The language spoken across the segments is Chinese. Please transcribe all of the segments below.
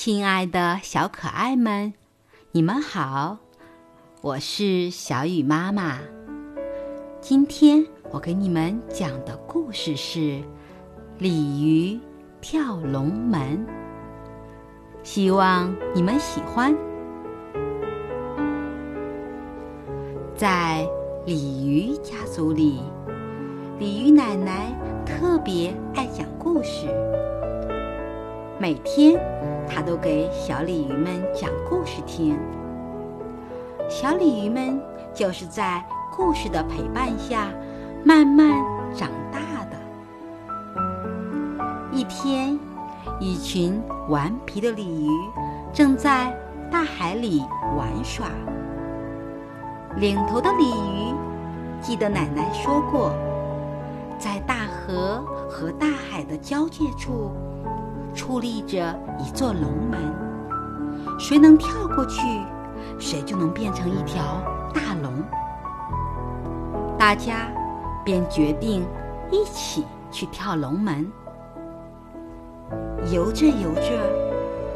亲爱的小可爱们，你们好，我是小雨妈妈。今天我给你们讲的故事是《鲤鱼跳龙门》，希望你们喜欢。在鲤鱼家族里，鲤鱼奶奶特别爱讲故事。每天，她都给小鲤鱼们讲故事听。小鲤鱼们就是在故事的陪伴下慢慢长大的。一天，一群顽皮的鲤鱼正在大海里玩耍。领头的鲤鱼记得奶奶说过，在大河和大海的交界处，矗立着一座龙门，谁能跳过去，谁就能变成一条大龙。大家便决定一起去跳龙门。游着游着，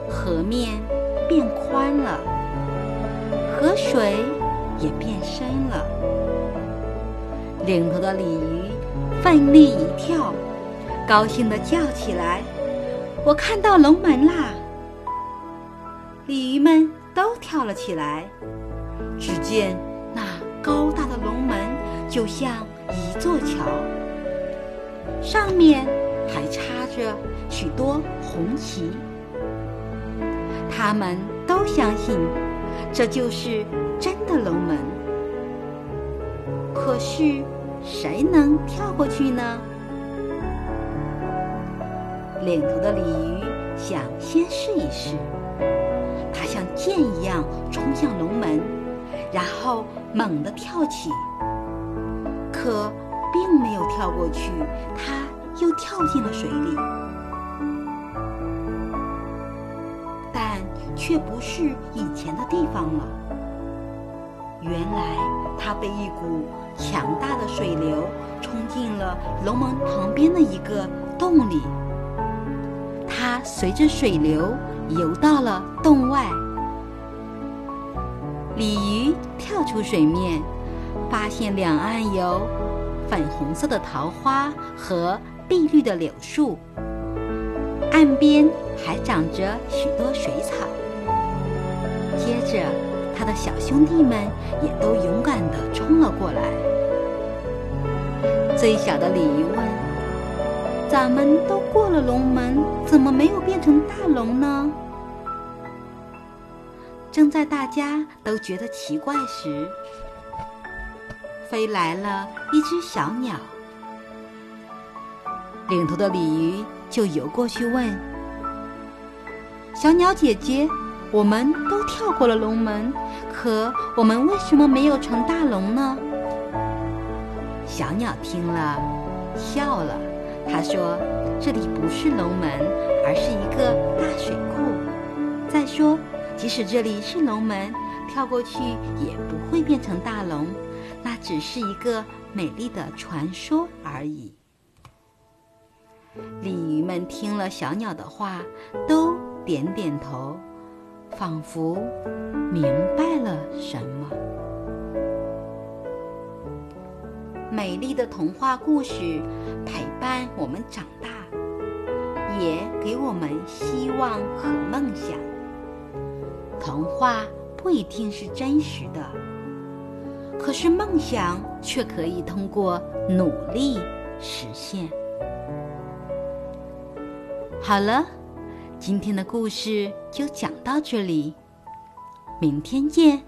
河面变宽了，河水。也变深了。领头的鲤鱼奋力一跳，高兴地叫起来：“我看到龙门啦！”鲤鱼们都跳了起来。只见那高大的龙门就像一座桥，上面还插着许多红旗。他们都相信，这就是。真的龙门，可是谁能跳过去呢？领头的鲤鱼想先试一试，它像箭一样冲向龙门，然后猛地跳起，可并没有跳过去，它又跳进了水里，但却不是以前的地方了。原来，它被一股强大的水流冲进了龙门旁边的一个洞里。随着水流游到了洞外。鲤鱼跳出水面，发现两岸有粉红色的桃花和碧绿的柳树，岸边还长着许多水草。接着。他的小兄弟们也都勇敢地冲了过来。最小的鲤鱼问：“咱们都过了龙门，怎么没有变成大龙呢？”正在大家都觉得奇怪时，飞来了一只小鸟。领头的鲤鱼就游过去问：“小鸟姐姐。”我们都跳过了龙门，可我们为什么没有成大龙呢？小鸟听了，笑了。他说：“这里不是龙门，而是一个大水库。再说，即使这里是龙门，跳过去也不会变成大龙，那只是一个美丽的传说而已。”鲤鱼们听了小鸟的话，都点点头。仿佛明白了什么。美丽的童话故事陪伴我们长大，也给我们希望和梦想。童话不一定是真实的，可是梦想却可以通过努力实现。好了。今天的故事就讲到这里，明天见。